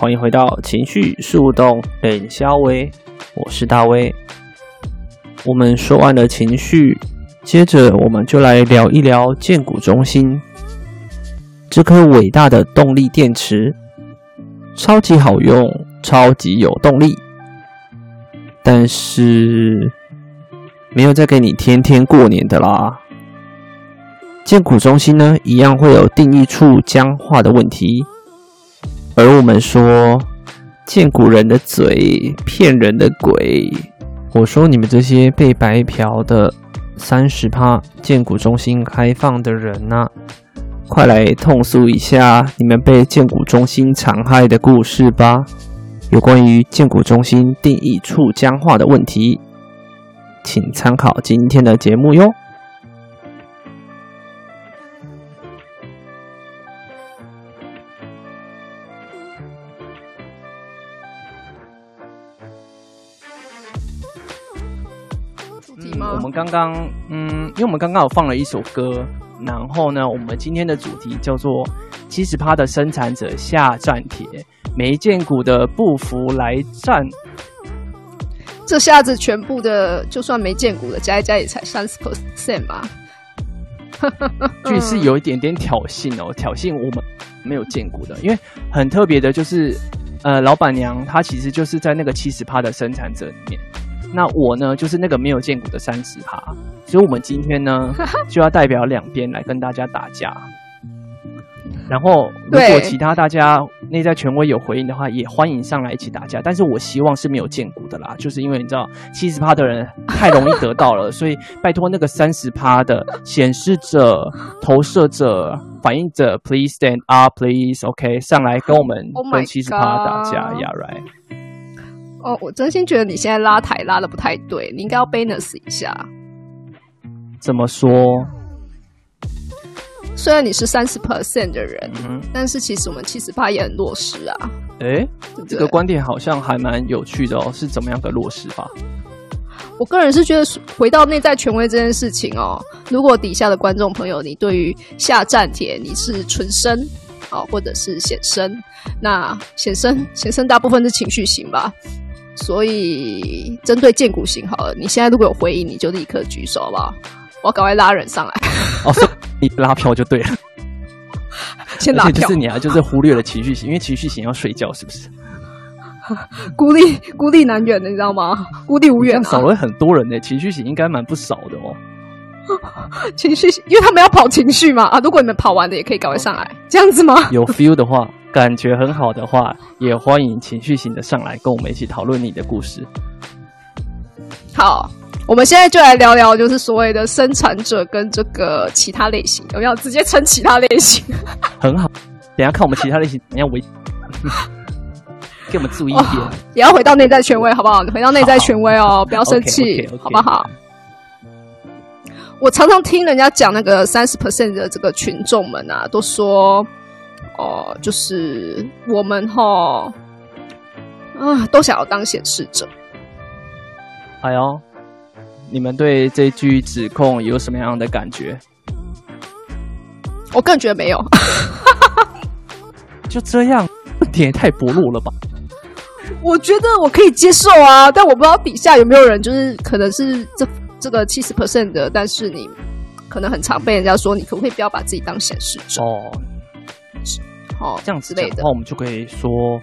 欢迎回到情绪树洞冷肖威，我是大威。我们说完了情绪，接着我们就来聊一聊荐股中心这颗伟大的动力电池，超级好用，超级有动力，但是没有再给你天天过年的啦。荐股中心呢，一样会有定义处僵化的问题。而我们说，荐骨人的嘴骗人的鬼。我说你们这些被白嫖的三十趴荐骨中心开放的人呐、快来痛诉一下你们被荐骨中心残害的故事吧！有关于荐骨中心定义处僵化的问题，请参考今天的节目哟。我们刚刚，嗯，因为我们刚刚有放了一首歌，然后呢，我们今天的主题叫做“七十趴的生产者下战帖，没见骨的不服来战”。这下子全部的，就算没见骨的加一加也才三十 percent 吧。这是有一点点挑衅哦，挑衅我们没有见骨的，因为很特别的就是，呃，老板娘她其实就是在那个七十趴的生产者里面。那我呢，就是那个没有见过的三十趴，所以我们今天呢 就要代表两边来跟大家打架。然后，如果其他大家内在权威有回应的话，也欢迎上来一起打架。但是我希望是没有见骨的啦，就是因为你知道七十趴的人太容易得到了，所以拜托那个三十趴的显示者、投射者、反应者，please stand up，please，OK，、okay? 上来跟我们跟七十趴打架，Yeah right。哦，我真心觉得你现在拉台拉的不太对，你应该要 balance 一下。怎么说？虽然你是三十 percent 的人，嗯，但是其实我们七十八也很弱势啊。诶，这个观点好像还蛮有趣的哦，是怎么样的弱势法？我个人是觉得，回到内在权威这件事情哦，如果底下的观众朋友，你对于下站帖你是纯生。好，或者是显生，那显生显生大部分是情绪型吧。所以，针对荐骨型好了，你现在如果有回应，你就立刻举手好不好？我要赶快拉人上来。哦，你拉票就对了。先拉票。就是你啊，就是忽略了情绪型，因为情绪型要睡觉，是不是？孤立孤立难远的，你知道吗？孤立无援，少了很多人呢。情绪型应该蛮不少的哦。情绪，因为他们要跑情绪嘛。啊，如果你们跑完的，也可以赶快上来，这样子吗？有 feel 的话。感觉很好的话，也欢迎情绪型的上来跟我们一起讨论你的故事。好，我们现在就来聊聊，就是所谓的生产者跟这个其他类型，有没有直接称其他类型？很好，等下看我们其他类型怎么样为，给我们注意一点，哦，也要回到内在权威，好不好？回到内在权威哦，不要生气，okay, okay, okay. 好不好？我常常听人家讲那个三十 percent 的这个群众们啊，都说。哦，就是我们哈啊，都想要当显示者。哎呦，你们对这句指控有什么样的感觉？我个人觉得没有，就这样，这点也太薄弱了吧？我觉得我可以接受啊，但我不知道底下有没有人，就是可能是这这个七十 percent 的，但是你可能很常被人家说，你可不可以不要把自己当显示者？哦。哦，这样子的话，我们就可以说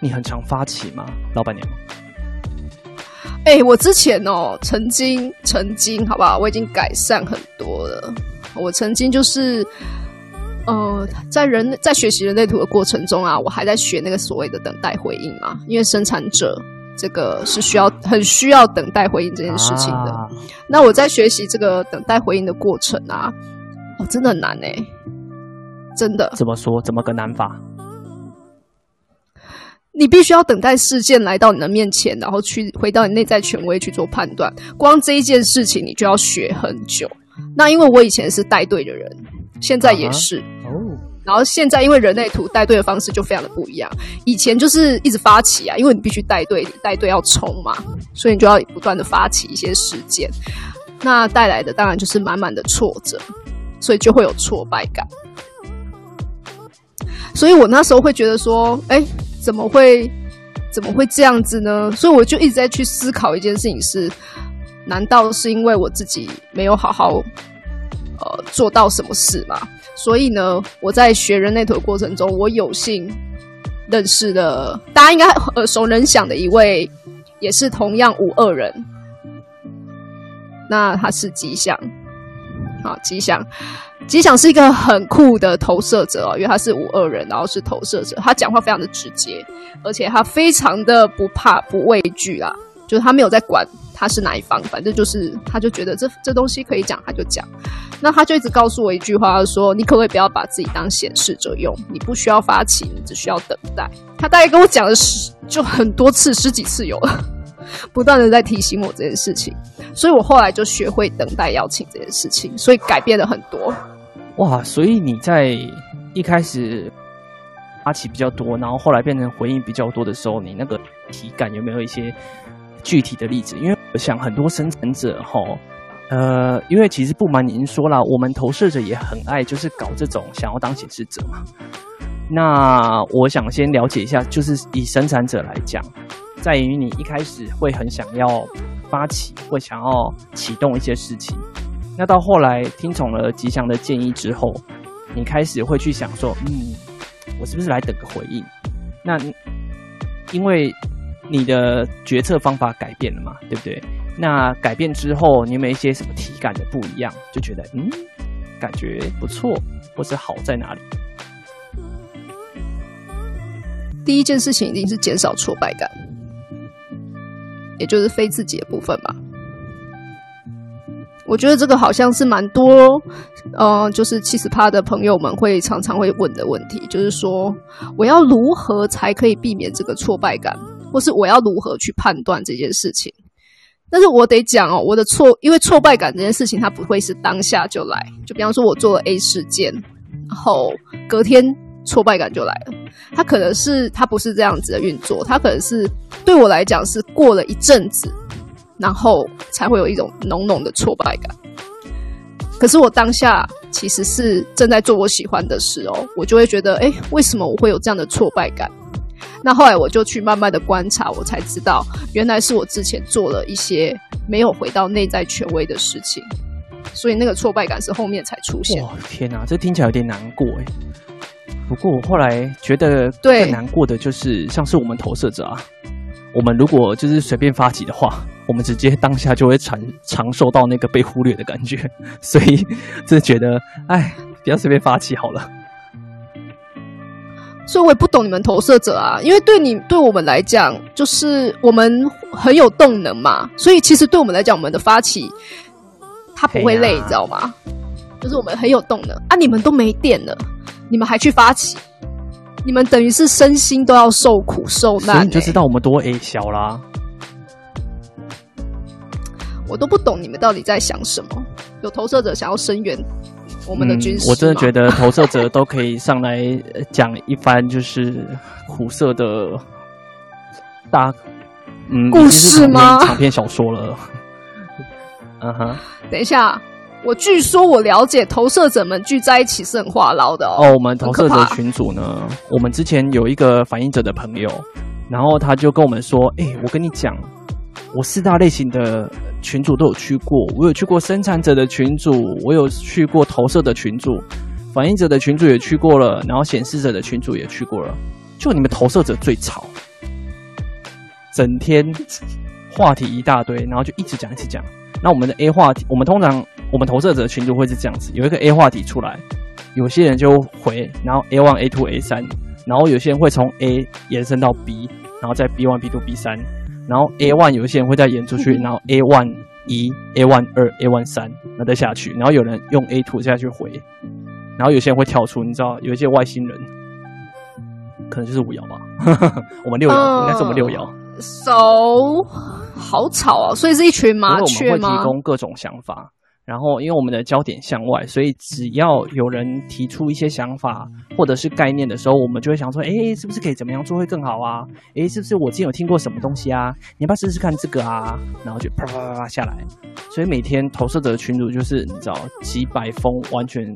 你很常发起吗，老板娘？哎、欸，我之前哦，曾经，曾经，好不好？我已经改善很多了。我曾经就是，呃，在人在学习人类图的过程中啊，我还在学那个所谓的等待回应嘛，因为生产者这个是需要很需要等待回应这件事情的。啊、那我在学习这个等待回应的过程啊，哦，真的很难哎、欸。真的？怎么说？怎么个难法？你必须要等待事件来到你的面前，然后去回到你内在权威去做判断。光这一件事情，你就要学很久。那因为我以前是带队的人，现在也是哦。然后现在因为人类图带队的方式就非常的不一样。以前就是一直发起啊，因为你必须带队，带队要冲嘛，所以你就要不断的发起一些事件。那带来的当然就是满满的挫折，所以就会有挫败感。所以我那时候会觉得说，哎，怎么会，怎么会这样子呢？所以我就一直在去思考一件事情是：难道是因为我自己没有好好，呃，做到什么事吗？所以呢，我在学人类图的过程中，我有幸认识了大家应该耳熟能详的一位，也是同样五二人。那他是吉祥，啊，吉祥。吉祥是一个很酷的投射者哦，因为他是五二人，然后是投射者，他讲话非常的直接，而且他非常的不怕不畏惧啦，就是他没有在管他是哪一方，反正就是他就觉得这这东西可以讲，他就讲。那他就一直告诉我一句话，说你可不可以不要把自己当显示者用？你不需要发起，你只需要等待。他大概跟我讲了十就很多次，十几次有了，不断的在提醒我这件事情，所以我后来就学会等待邀请这件事情，所以改变了很多。哇，所以你在一开始发起比较多，然后后来变成回应比较多的时候，你那个体感有没有一些具体的例子？因为我想很多生产者哈，呃，因为其实不瞒您说啦，我们投射者也很爱就是搞这种想要当显示者嘛。那我想先了解一下，就是以生产者来讲，在于你一开始会很想要发起，会想要启动一些事情。那到后来听从了吉祥的建议之后，你开始会去想说，嗯，我是不是来等个回应？那因为你的决策方法改变了嘛，对不对？那改变之后，你有没有一些什么体感的不一样？就觉得嗯，感觉不错，或是好在哪里？第一件事情一定是减少挫败感，也就是非自己的部分吧。我觉得这个好像是蛮多，呃，就是七十趴的朋友们会常常会问的问题，就是说我要如何才可以避免这个挫败感，或是我要如何去判断这件事情？但是我得讲哦，我的挫，因为挫败感这件事情它不会是当下就来，就比方说我做了 A 事件，然后隔天挫败感就来了，它可能是它不是这样子的运作，它可能是对我来讲是过了一阵子。然后才会有一种浓浓的挫败感。可是我当下其实是正在做我喜欢的事哦，我就会觉得，哎，为什么我会有这样的挫败感？那后来我就去慢慢的观察，我才知道，原来是我之前做了一些没有回到内在权威的事情，所以那个挫败感是后面才出现。哇，天哪，这听起来有点难过哎。不过我后来觉得更难过的就是，像是我们投射者啊。我们如果就是随便发起的话，我们直接当下就会尝尝受到那个被忽略的感觉，所以就觉得，哎，不要随便发起好了。所以我也不懂你们投射者啊，因为对你对我们来讲，就是我们很有动能嘛，所以其实对我们来讲，我们的发起它不会累，你知道吗？就是我们很有动能啊，你们都没电了，你们还去发起。你们等于是身心都要受苦受难，欸，所以你就知道我们多 A 小啦。我都不懂你们到底在想什么。有投射者想要声援我们的军事，嗯，我真的觉得投射者都可以上来讲一番，就是苦涩的大嗯故事吗？长篇小说了。嗯哼，等一下。我据说我了解投射者们聚在一起是很话唠的哦。哦，我们投射者群组呢，我们之前有一个反映者的朋友，然后他就跟我们说：“哎、欸，我跟你讲，我四大类型的群组都有去过，我有去过生产者的群组，我有去过投射的群组，反映者的群组也去过了，然后显示者的群组也去过了，就你们投射者最吵，整天话题一大堆，然后就一直讲一直讲。那我们的 A 话题，我们通常。我们投射者群组会是这样子，有一个 A 话题出来，有些人就回，然后 A one、A two、A 三，然后有些人会从 A 延伸到 B，然后再 B one、B two、B 三，然后 A one 有一些人会再延出去，然后 A one 一、A one 二、A one 三，然后再下去，然后有人用 A two 下去回，然后有些人会跳出，你知道，有一些外星人，可能就是五爻吧。我们六爻、呃、应该是我们六爻。手、so, 好吵啊！所以是一群麻雀吗？我们会提供各种想法。然后，因为我们的焦点向外，所以只要有人提出一些想法或者是概念的时候，我们就会想说：哎，是不是可以怎么样做会更好啊？哎，是不是我之前有听过什么东西啊？你要不要试试看这个啊？然后就啪啪啪啪下来。所以每天投射者的群主就是你知道几百封，完全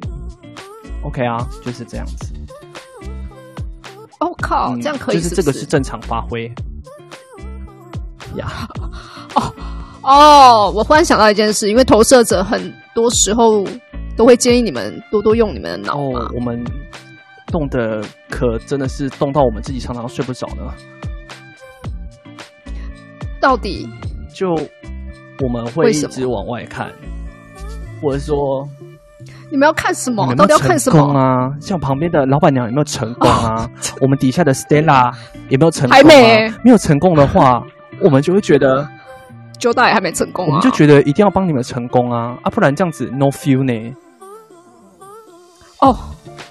OK 啊，就是这样子。我、oh, 靠，这样可以是是、嗯，就是这个是正常发挥呀。哦。Oh. 哦，我忽然想到一件事，因为投射者很多时候都会建议你们多多用你们的脑嘛。哦，我们动的可真的是动到我们自己常常睡不着呢。到底就我们会一直往外看，或者说你们要看什么？到底要看什么啊？像旁边的老板娘有没有成功啊？哦、我们底下的 Stella 有没有成功、啊？还没，没有成功的话，我们就会觉得。交代还没成功啊！我们就觉得一定要帮你们成功啊！啊，不然这样子 no feel 呢？哦，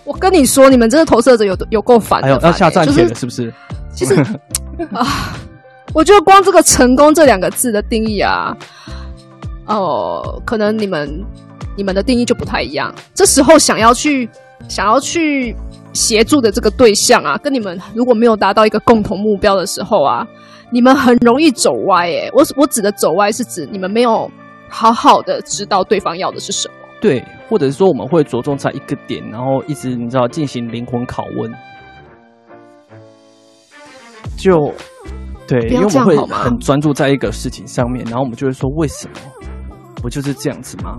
我跟你说，你们这个投射者有有够烦的，要下战帖了，是不是？其实 啊，我觉得光这个“成功”这两个字的定义啊，哦、呃，可能你们你们的定义就不太一样。这时候想要去想要去协助的这个对象啊，跟你们如果没有达到一个共同目标的时候啊。你们很容易走歪，哎，我我指的走歪是指你们没有好好的知道对方要的是什么。对，或者是说我们会着重在一个点，然后一直你知道进行灵魂拷问。就对，因为我们会很专注在一个事情上面，然后我们就会说，为什么？不就是这样子吗？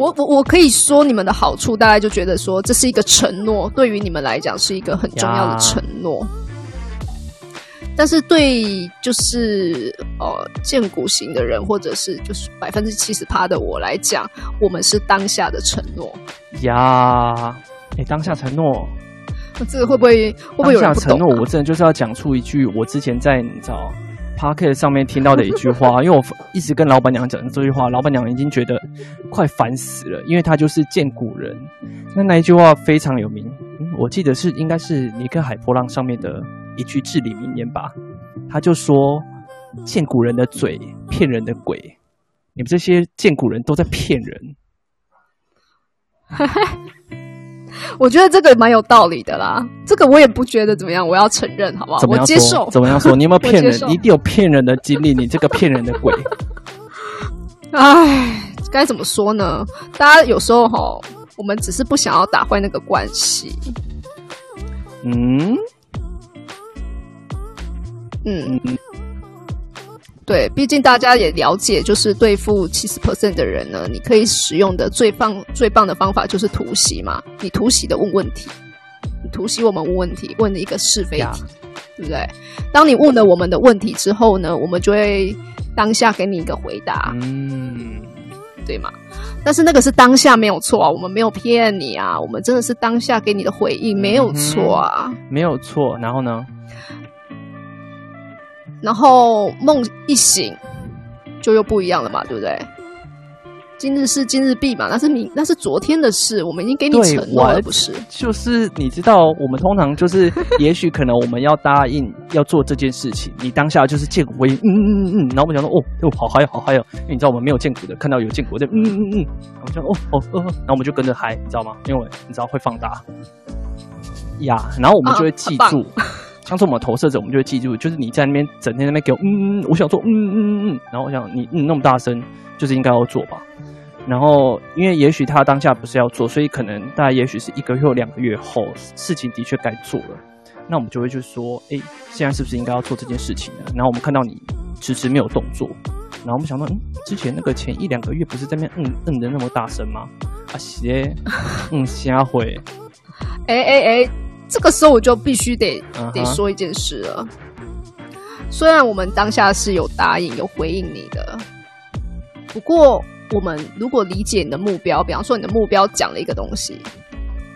我我我可以说你们的好处，大家就觉得说这是一个承诺，对于你们来讲是一个很重要的承诺。但是对就是呃荐股型的人，或者是就是百分之七十趴的我来讲，我们是当下的承诺。呀，哎，当下承诺，这个会不会会不会有人不？当下承诺，我真的就是要讲出一句我之前在你知道。Podcast 上面听到的一句话，因为我一直跟老板娘讲这句话，老板娘已经觉得快烦死了，因为她就是见古人。那那一句话非常有名，我记得是应该是尼克海波浪上面的一句至理名言吧。他就说：“见古人的嘴骗人的鬼，你们这些见古人都在骗人。” 我觉得这个蛮有道理的啦，这个我也不觉得怎么样，我要承认，好不好？怎么样我接受？怎么样说？你有没有 骗人？你一定有骗人的经历，你这个骗人的鬼！哎，该怎么说呢？大家有时候哈，我们只是不想要打坏那个关系。嗯嗯。嗯对，毕竟大家也了解，就是对付七十 percent 的人呢，你可以使用的最棒、最棒的方法就是突袭嘛。你突袭的问问题，你突袭我们问问题，问一个是非题，对不对？当你问了我们的问题之后呢，我们就会当下给你一个回答，嗯，对吗？但是那个是当下没有错啊，我们没有骗你啊，我们真的是当下给你的回应，没有错啊，嗯，没有错。然后呢？然后梦一醒，就又不一样了嘛，对不对？今日事今日毕嘛，那是明那是昨天的事，我们已经给你承诺了，不是？就是你知道，我们通常就是，也许可能我们要答应要做这件事情，你当下就是见骨威，嗯嗯嗯嗯，然后我们讲说，哦，哦，好嗨，好嗨哦，因为你知道我们没有见骨的，看到有见骨的，嗯嗯嗯，然后讲，哦哦哦，然后我们就跟着嗨，你知道吗？因为你知道会放大呀，然后我们就会记住。啊当初我们投射者，我们就会记住，就是你在那边整天在那边给我嗯嗯，我想做嗯嗯嗯嗯，然后我想你嗯那么大声，就是应该要做吧。然后因为也许他当下不是要做，所以可能大概也许是一个月或两个月后，事情的确该做了。那我们就会去说，哎，现在是不是应该要做这件事情呢？然后我们看到你迟迟没有动作，然后我们想到，嗯，之前那个前一两个月不是在那边嗯嗯的那么大声吗？啊，谢，嗯，瞎会，哎哎哎。这个时候我就必须得得说一件事了。虽然我们当下是有答应、有回应你的，不过我们如果理解你的目标，比方说你的目标讲了一个东西，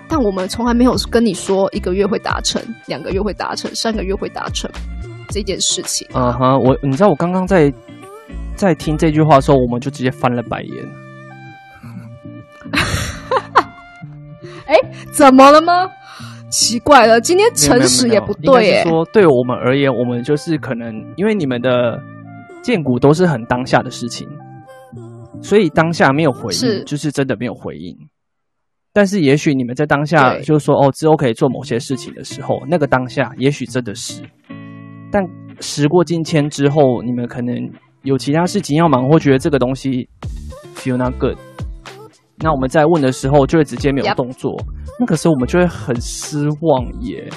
但我们从来没有跟你说一个月会达成、两个月会达成、三个月会达成这件事情。嗯哼，我你知道我刚刚在在听这句话的时候，我们就直接翻了白眼。哎，怎么了吗？奇怪了，今天诚实也不对耶。说对我们而言，我们就是可能因为你们的建股都是很当下的事情，所以当下没有回应，是就是真的没有回应。但是也许你们在当下就是说哦，之后可以做某些事情的时候，那个当下也许真的是。但时过境迁之后，你们可能有其他事情要忙，或觉得这个东西 feel not good。那我们在问的时候，就会直接没有动作。Yep. 那可是我们就会很失望耶。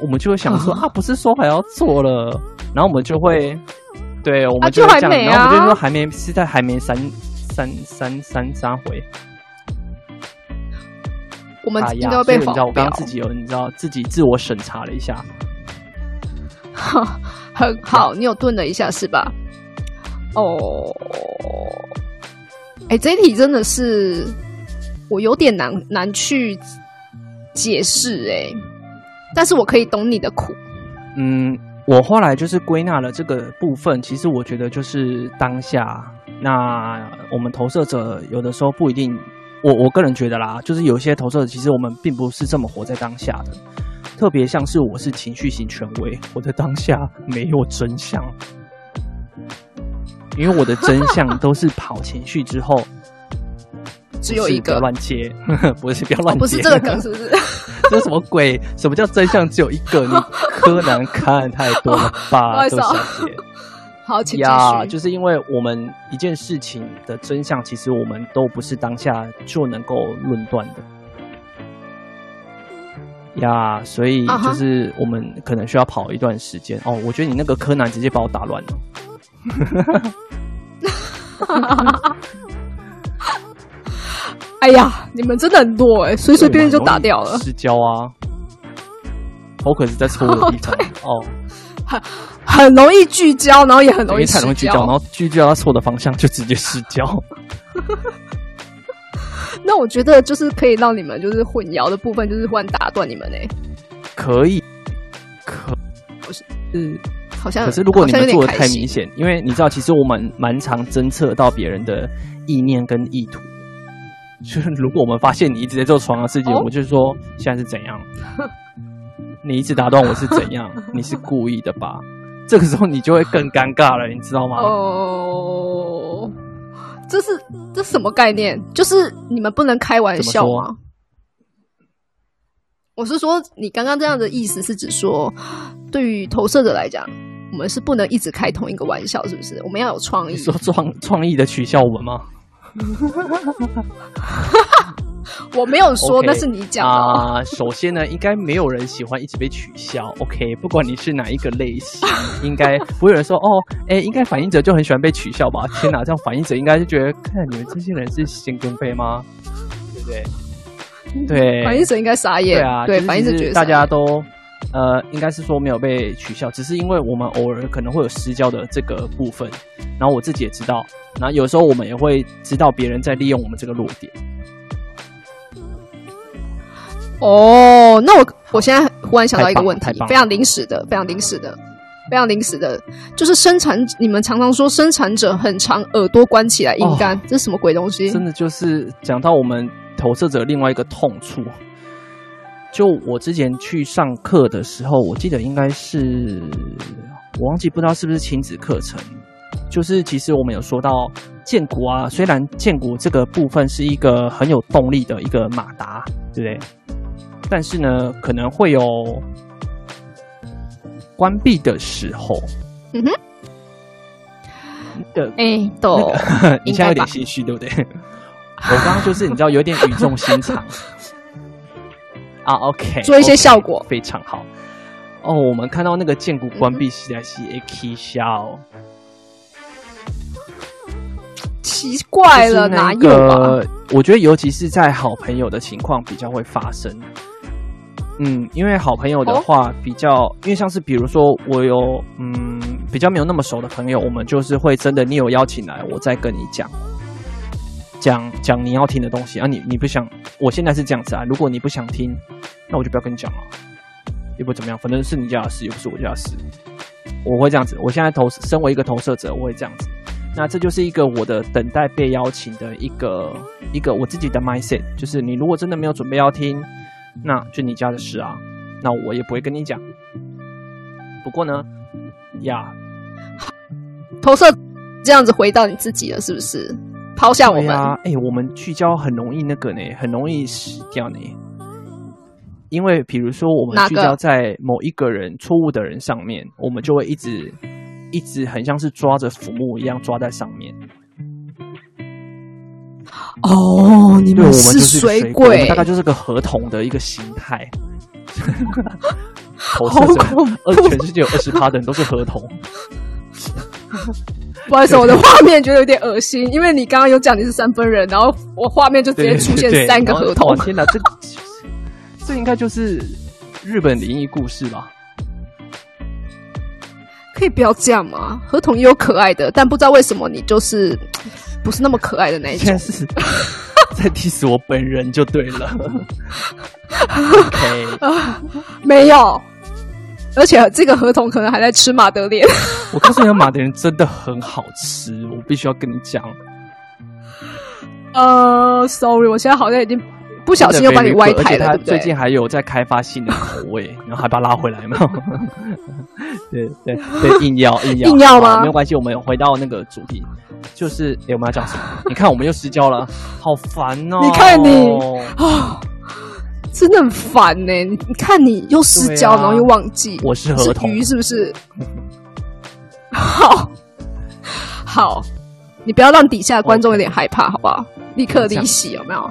我们就会想说啊，不是说还要做了，然后我们就会，对，我们就会这样，啊啊、然后我们就说还没，是在还没三三三三三回。我们应该会被、啊、你知道，我刚刚自己有，你知道自己自我审查了一下。很好，你有顿了一下是吧？哦。哎，这一题真的是我有点难难去解释哎，但是我可以懂你的苦。嗯，我后来就是归纳了这个部分，其实我觉得就是当下。那我们投射者有的时候不一定，我我个人觉得啦，就是有些投射者其实我们并不是这么活在当下的，特别像是我是情绪型权威，我在当下没有真相。因为我的真相都是跑情绪之后，只有一个乱切，不是不要乱接，哦，不是这个梗是不是？这是什么鬼？什么叫真相只有一个？你柯南看太多了吧，小姐。好，请。就是因为我们一件事情的真相，其实我们都不是当下就能够论断的。呀，所以就是我们可能需要跑一段时间。哦，我觉得你那个柯南直接把我打乱了。哎呀，你们真的很多哎，随随便便就打掉了。失焦啊，focus 在错的地方。哦，很很容易聚焦，然后也很容易太容易聚焦，然后聚焦到错的方向就直接失焦。那我觉得就是可以让你们就是混淆的部分，就是忽然打断你们哎，可以，可不是嗯。好像可是，如果你们做的太明显，因为你知道，其实我们蛮常侦测到别人的意念跟意图。就是如果我们发现你一直在做同样的事情，哦、我就说现在是怎样？你一直打断我是怎样？你是故意的吧？这个时候你就会更尴尬了，你知道吗？哦，这是这什么概念？就是你们不能开玩笑吗？我是说，你刚刚这样的意思是指说，对于投射者来讲。我们是不能一直开同一个玩笑，是不是？我们要有创意。你说创创意的取笑我们吗？我没有说，那是你讲的啊。首先呢，应该没有人喜欢一直被取笑。OK，不管你是哪一个类型，应该不会有人说哦，哎，应该反应者就很喜欢被取笑吧？天哪，这样反应者应该就觉得，看你们这些人是神经病吗？对不对？对，反应者应该傻眼。对啊，对，反应者觉得大家都。呃，应该是说没有被取消，只是因为我们偶尔可能会有私交的这个部分，然后我自己也知道，然后有时候我们也会知道别人在利用我们这个弱点。哦，那我我现在忽然想到一个问题，非常临时的，非常临时的，非常临时的，就是生产，你们常常说生产者很长耳朵关起来硬干，哦、这是什么鬼东西？真的就是讲到我们投射者另外一个痛处。就我之前去上课的时候，我记得应该是我忘记不知道是不是亲子课程。就是其实我们有说到建国啊，虽然建国这个部分是一个很有动力的一个马达，对不对？但是呢，可能会有关闭的时候。嗯哼。的哎，都 你现在有点心虚，对不对？我刚刚就是你知道有点语重心长。啊，OK，做一些效果 okay, 非常好。哦，我们看到那个剑骨关闭起来是 A K 笑，奇怪了，哪有啊？我觉得尤其是在好朋友的情况比较会发生。嗯，因为好朋友的话比较，哦、因为像是比如说我有嗯比较没有那么熟的朋友，我们就是会真的你有邀请来，我再跟你讲。讲讲你要听的东西啊你，你不想，我现在是这样子啊。如果你不想听，那我就不要跟你讲了，也不怎么样，反正是你家的事，又不是我家的事。我会这样子。我现在投身为一个投射者，我会这样子。那这就是一个我的等待被邀请的一个一个我自己的 mindset，就是你如果真的没有准备要听，那就你家的事啊，那我也不会跟你讲。不过呢，呀，投射这样子回到你自己了，是不是？抛下我们啊！哎、欸，我们聚焦很容易那个呢，很容易死掉呢。因为比如说，我们聚焦在某一个人错误的人上面，我们就会一直一直很像是抓着浮木一样抓在上面。哦，你们是水鬼，我们，大概就是个合同的一个形态。好恐怖！全世界有二十趴的人都是河童。不好意思，我的画面觉得有点恶心，因为你刚刚有讲你是三分人，然后我画面就直接出现三个合同。天哪，这 这应该就是日本灵异故事吧？可以不要这样吗？合同也有可爱的，但不知道为什么你就是不是那么可爱的那一种。是在 diss 我本人就对了。OK，啊，没有。而且这个合同可能还在吃马德莲。我告诉你，马德莲真的很好吃，我必须要跟你讲。呃，sorry，我现在好像已经不小心又把你歪台了，对不对？最近还有在开发新的口味，然后还把它拉回来嘛？对对对，硬要硬要硬要吗？没有关系，我们回到那个主题，就是哎，我们要讲什么？你看，我们又失焦了，好烦哦！你看你啊。真的很烦呢、欸！你看，你又失焦，啊、然后又忘记。我是河童，鱼是不是？好，好，你不要让底下的观众有点害怕，好不好？立刻离席，有没有？